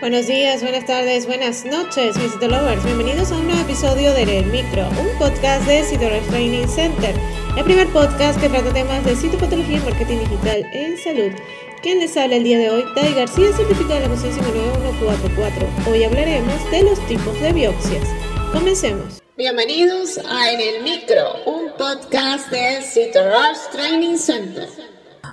Buenos días, buenas tardes, buenas noches, mis Lovers. Bienvenidos a un nuevo episodio de El Micro, un podcast de Citolovers Training Center, el primer podcast que trata temas de citopatología y marketing digital en salud. Quien les habla el día de hoy, Dai García, certificado de la Comisión 59144. Hoy hablaremos de los tipos de biopsias. Comencemos. Bienvenidos a En el Micro, un podcast de Citolovers Training Center.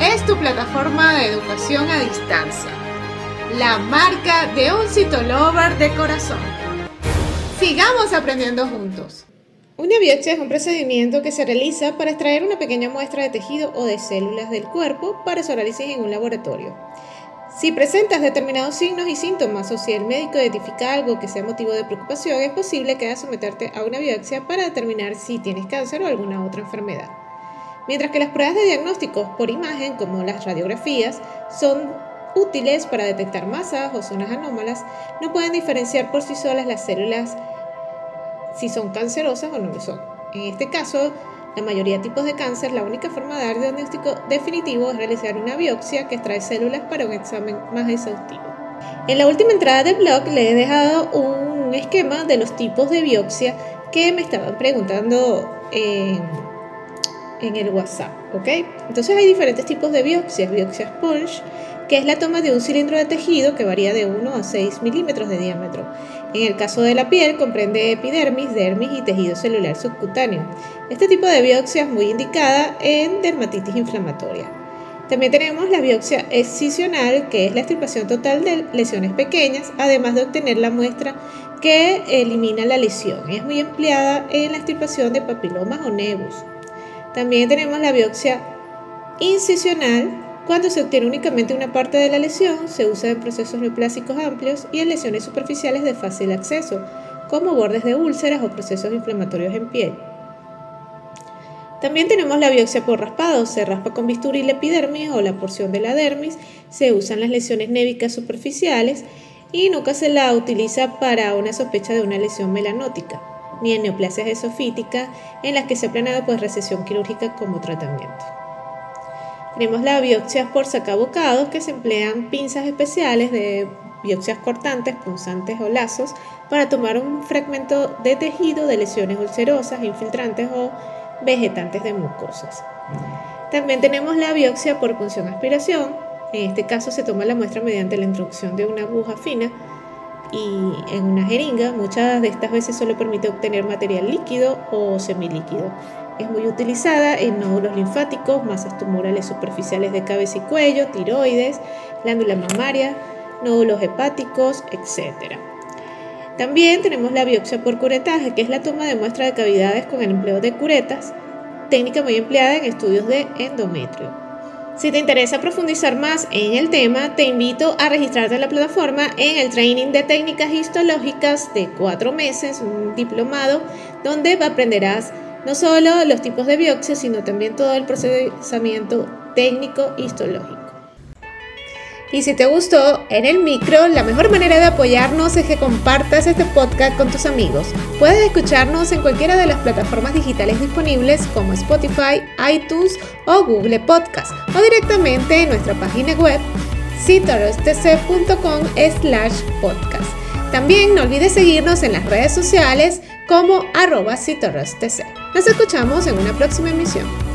es tu plataforma de educación a distancia la marca de un citolover de corazón. Sigamos aprendiendo juntos. Una biopsia es un procedimiento que se realiza para extraer una pequeña muestra de tejido o de células del cuerpo para su análisis en un laboratorio. Si presentas determinados signos y síntomas o si el médico identifica algo que sea motivo de preocupación, es posible que hagas someterte a una biopsia para determinar si tienes cáncer o alguna otra enfermedad. Mientras que las pruebas de diagnóstico por imagen, como las radiografías, son útiles para detectar masas o zonas anómalas, no pueden diferenciar por sí solas las células si son cancerosas o no lo son. En este caso, la mayoría de tipos de cáncer, la única forma de dar diagnóstico definitivo es realizar una biopsia que extrae células para un examen más exhaustivo. En la última entrada del blog le he dejado un esquema de los tipos de biopsia que me estaban preguntando en, en el WhatsApp, ¿ok? Entonces hay diferentes tipos de biopsias, biopsias sponge, que es la toma de un cilindro de tejido que varía de 1 a 6 milímetros de diámetro. En el caso de la piel comprende epidermis, dermis y tejido celular subcutáneo. Este tipo de biopsia es muy indicada en dermatitis inflamatoria. También tenemos la biopsia excisional, que es la extirpación total de lesiones pequeñas, además de obtener la muestra que elimina la lesión. Es muy empleada en la extirpación de papilomas o nebus. También tenemos la biopsia incisional, cuando se obtiene únicamente una parte de la lesión, se usa en procesos neoplásicos amplios y en lesiones superficiales de fácil acceso, como bordes de úlceras o procesos inflamatorios en piel. También tenemos la biopsia por raspado, se raspa con bisturí la epidermis o la porción de la dermis, se usan las lesiones névicas superficiales y nunca se la utiliza para una sospecha de una lesión melanótica, ni en neoplasias esofíticas en las que se ha planeado recesión quirúrgica como tratamiento. Tenemos la biopsia por sacabocados, que se emplean pinzas especiales de biopsias cortantes, punzantes o lazos para tomar un fragmento de tejido de lesiones ulcerosas, infiltrantes o vegetantes de mucosas. También tenemos la biopsia por punción aspiración. En este caso se toma la muestra mediante la introducción de una aguja fina y en una jeringa. Muchas de estas veces solo permite obtener material líquido o semilíquido. Es muy utilizada en nódulos linfáticos, masas tumorales superficiales de cabeza y cuello, tiroides, glándula mamaria, nódulos hepáticos, etc. También tenemos la biopsia por curetaje, que es la toma de muestra de cavidades con el empleo de curetas, técnica muy empleada en estudios de endometrio. Si te interesa profundizar más en el tema, te invito a registrarte en la plataforma en el training de técnicas histológicas de cuatro meses, un diplomado, donde aprenderás no solo los tipos de biopsia, sino también todo el procesamiento técnico histológico. Y si te gustó en el micro, la mejor manera de apoyarnos es que compartas este podcast con tus amigos. Puedes escucharnos en cualquiera de las plataformas digitales disponibles como Spotify, iTunes o Google Podcast o directamente en nuestra página web citorostc.com slash podcast. También no olvides seguirnos en las redes sociales como arroba Nos escuchamos en una próxima emisión.